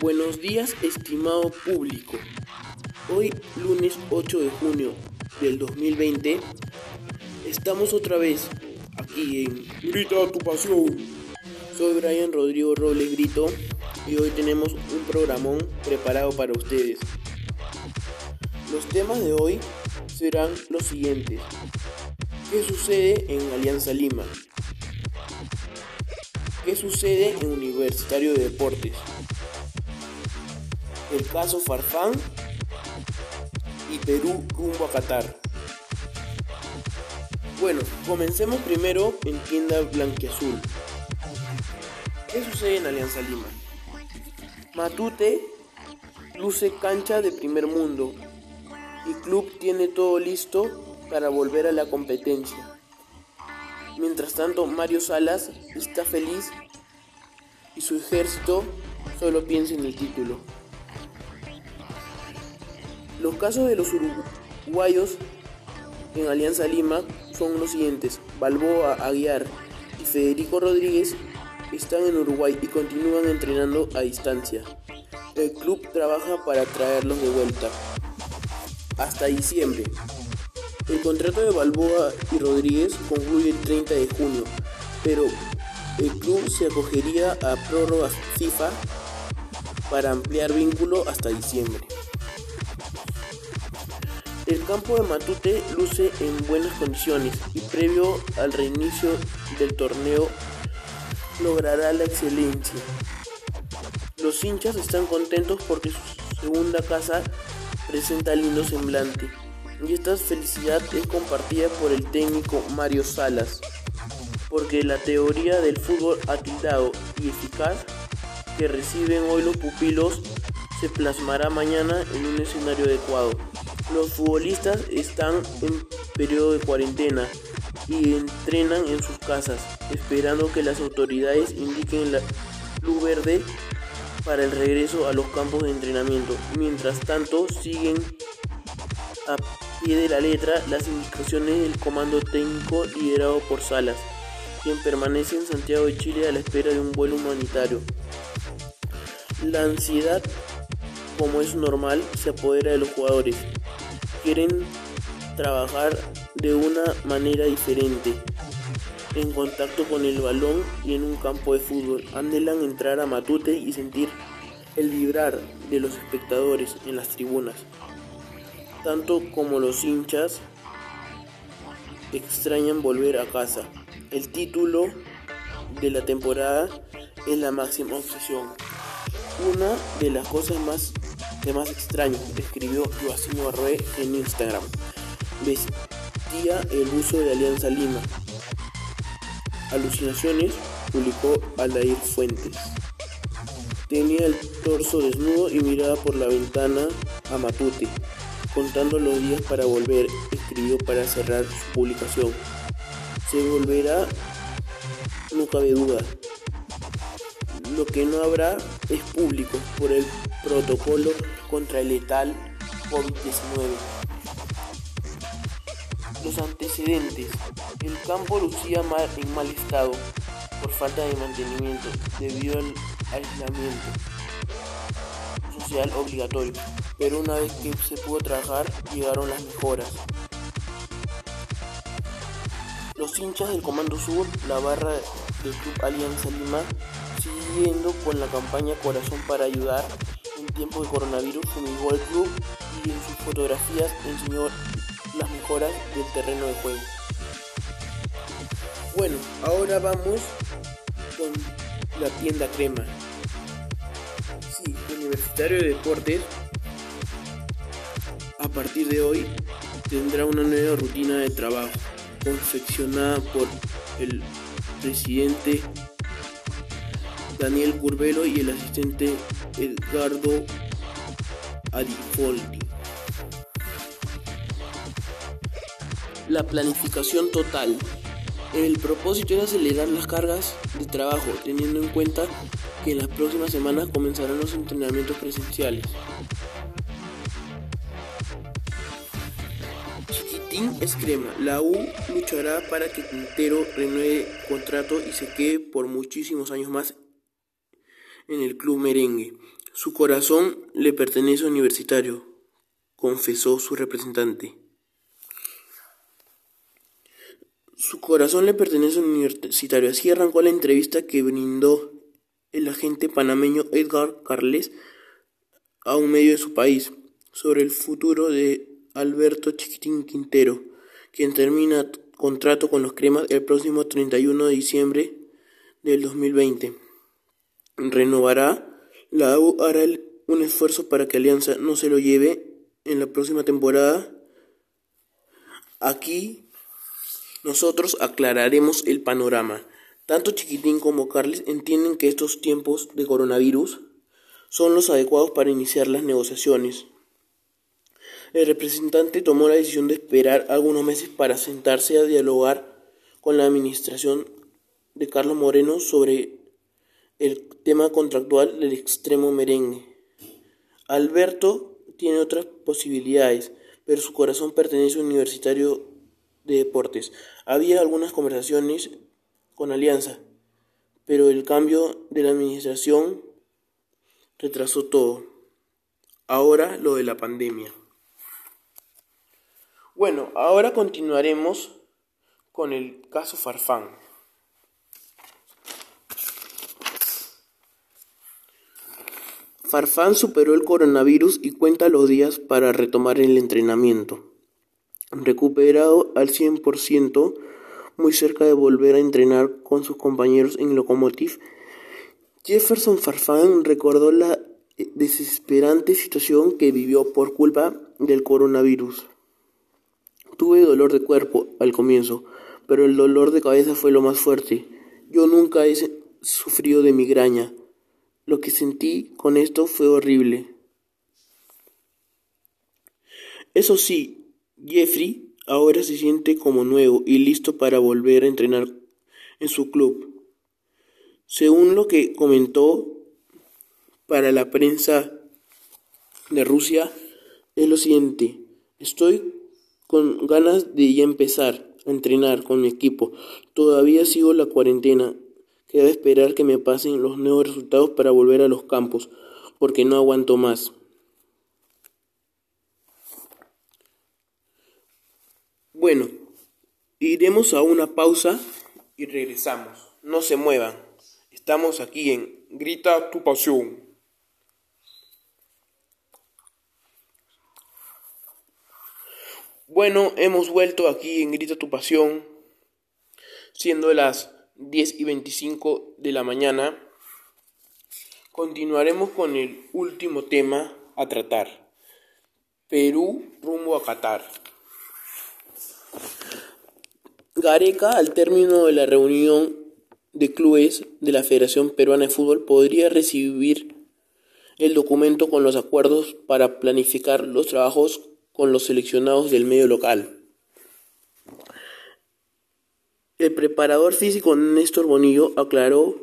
Buenos días, estimado público. Hoy, lunes 8 de junio del 2020, estamos otra vez aquí en Grita tu pasión. Soy Brian Rodrigo Robles Grito y hoy tenemos un programón preparado para ustedes. Los temas de hoy serán los siguientes. ¿Qué sucede en Alianza Lima? ¿Qué sucede en Universitario de Deportes? El caso Farfán y Perú rumbo a Qatar. Bueno, comencemos primero en tienda blanquiazul. ¿Qué sucede en Alianza Lima? Matute luce cancha de primer mundo y club tiene todo listo para volver a la competencia. Mientras tanto, Mario Salas está feliz y su ejército solo piensa en el título. Los casos de los uruguayos en Alianza Lima son los siguientes. Balboa, Aguiar y Federico Rodríguez están en Uruguay y continúan entrenando a distancia. El club trabaja para traerlos de vuelta. Hasta diciembre. El contrato de Balboa y Rodríguez concluye el 30 de junio, pero el club se acogería a prórrogas FIFA para ampliar vínculo hasta diciembre. El campo de Matute luce en buenas condiciones y previo al reinicio del torneo logrará la excelencia. Los hinchas están contentos porque su segunda casa presenta lindo semblante y esta felicidad es compartida por el técnico Mario Salas, porque la teoría del fútbol atildado y eficaz que reciben hoy los pupilos se plasmará mañana en un escenario adecuado. Los futbolistas están en periodo de cuarentena y entrenan en sus casas, esperando que las autoridades indiquen la luz verde para el regreso a los campos de entrenamiento. Mientras tanto, siguen a pie de la letra las indicaciones del comando técnico liderado por Salas, quien permanece en Santiago de Chile a la espera de un vuelo humanitario. La ansiedad, como es normal, se apodera de los jugadores. Quieren trabajar de una manera diferente, en contacto con el balón y en un campo de fútbol. Anhelan entrar a Matute y sentir el vibrar de los espectadores en las tribunas tanto como los hinchas extrañan volver a casa. El título de la temporada es la máxima obsesión. Una de las cosas más que más extraño, escribió Joacim Arrué en Instagram. Vestía el uso de Alianza Lima. Alucinaciones, publicó Aldair Fuentes. Tenía el torso desnudo y miraba por la ventana a Matute contando los días para volver, escribió para cerrar su publicación. Se volverá, no cabe duda. Lo que no habrá es público por el protocolo contra el letal COVID-19. Los antecedentes. El campo lucía mal, en mal estado por falta de mantenimiento debido al aislamiento social obligatorio pero una vez que se pudo trabajar llegaron las mejoras. Los hinchas del Comando Sur, la barra del Club Alianza Lima, siguiendo con la campaña Corazón para Ayudar tiempos de coronavirus, fumigó al club y en sus fotografías enseñó las mejoras del terreno de juego. Bueno, ahora vamos con la tienda crema. Sí, Universitario de Deportes a partir de hoy tendrá una nueva rutina de trabajo confeccionada por el presidente Daniel Curvelo y el asistente Edgardo Adifoldi. La planificación total. El propósito es acelerar las cargas de trabajo, teniendo en cuenta que en las próximas semanas comenzarán los entrenamientos presenciales. es crema. La U luchará para que Quintero renueve contrato y se quede por muchísimos años más en el club merengue. Su corazón le pertenece a Universitario, confesó su representante. Su corazón le pertenece a Universitario. Así arrancó la entrevista que brindó el agente panameño Edgar Carles a un medio de su país sobre el futuro de Alberto Chiquitín Quintero, quien termina contrato con los cremas el próximo 31 de diciembre del 2020. Renovará, la U hará un esfuerzo para que Alianza no se lo lleve en la próxima temporada. Aquí nosotros aclararemos el panorama. Tanto Chiquitín como Carles entienden que estos tiempos de coronavirus son los adecuados para iniciar las negociaciones. El representante tomó la decisión de esperar algunos meses para sentarse a dialogar con la administración de Carlos Moreno sobre el tema contractual del extremo merengue. Alberto tiene otras posibilidades, pero su corazón pertenece a un universitario de deportes. Había algunas conversaciones con Alianza, pero el cambio de la administración retrasó todo. Ahora lo de la pandemia. Bueno, ahora continuaremos con el caso Farfán. Farfán superó el coronavirus y cuenta los días para retomar el entrenamiento. Recuperado al 100%, muy cerca de volver a entrenar con sus compañeros en Locomotive, Jefferson Farfán recordó la desesperante situación que vivió por culpa del coronavirus. Tuve dolor de cuerpo al comienzo, pero el dolor de cabeza fue lo más fuerte. Yo nunca he sufrido de migraña. Lo que sentí con esto fue horrible. Eso sí, Jeffrey ahora se siente como nuevo y listo para volver a entrenar en su club. Según lo que comentó para la prensa de Rusia, es lo siguiente. Estoy con ganas de ya empezar a entrenar con mi equipo. Todavía sigo la cuarentena. Queda esperar que me pasen los nuevos resultados para volver a los campos, porque no aguanto más. Bueno, iremos a una pausa y regresamos. No se muevan. Estamos aquí en Grita tu pasión. Bueno, hemos vuelto aquí en Grita tu Pasión, siendo las 10 y 25 de la mañana. Continuaremos con el último tema a tratar. Perú rumbo a Qatar. Gareca, al término de la reunión de clubes de la Federación Peruana de Fútbol, podría recibir el documento con los acuerdos para planificar los trabajos con los seleccionados del medio local. El preparador físico Néstor Bonillo aclaró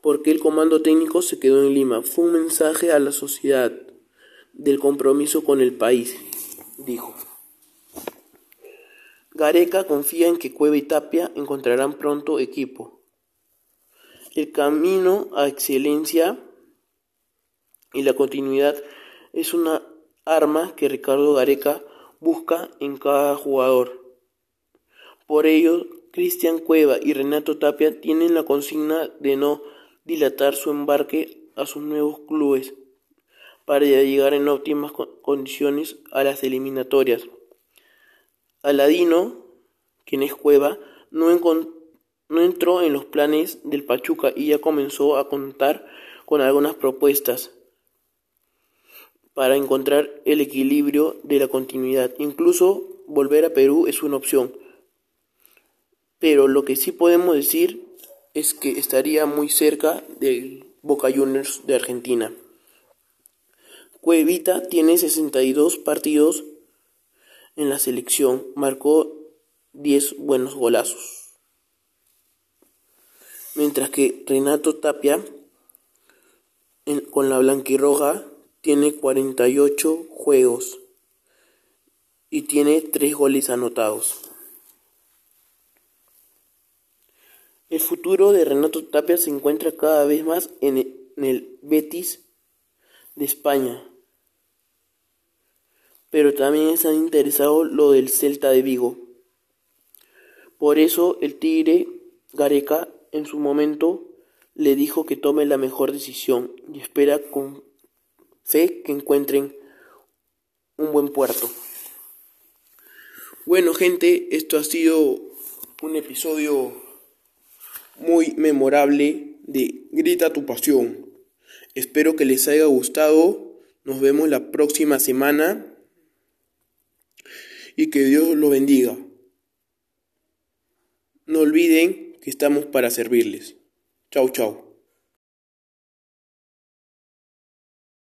por qué el comando técnico se quedó en Lima. Fue un mensaje a la sociedad del compromiso con el país, dijo. Gareca confía en que Cueva y Tapia encontrarán pronto equipo. El camino a excelencia y la continuidad es una arma que Ricardo Gareca busca en cada jugador. Por ello, Cristian Cueva y Renato Tapia tienen la consigna de no dilatar su embarque a sus nuevos clubes para llegar en óptimas condiciones a las eliminatorias. Aladino, quien es Cueva, no, no entró en los planes del Pachuca y ya comenzó a contar con algunas propuestas para encontrar el equilibrio de la continuidad. Incluso volver a Perú es una opción. Pero lo que sí podemos decir es que estaría muy cerca del Boca Juniors de Argentina. Cuevita tiene 62 partidos en la selección, marcó 10 buenos golazos. Mientras que Renato Tapia con la blanquirroja tiene 48 juegos y tiene 3 goles anotados. El futuro de Renato Tapia se encuentra cada vez más en el Betis de España. Pero también están interesados lo del Celta de Vigo. Por eso el Tigre Gareca en su momento le dijo que tome la mejor decisión y espera con fe que encuentren un buen puerto. Bueno gente, esto ha sido un episodio muy memorable de Grita tu pasión. Espero que les haya gustado. Nos vemos la próxima semana y que Dios los bendiga. No olviden que estamos para servirles. Chau, chau.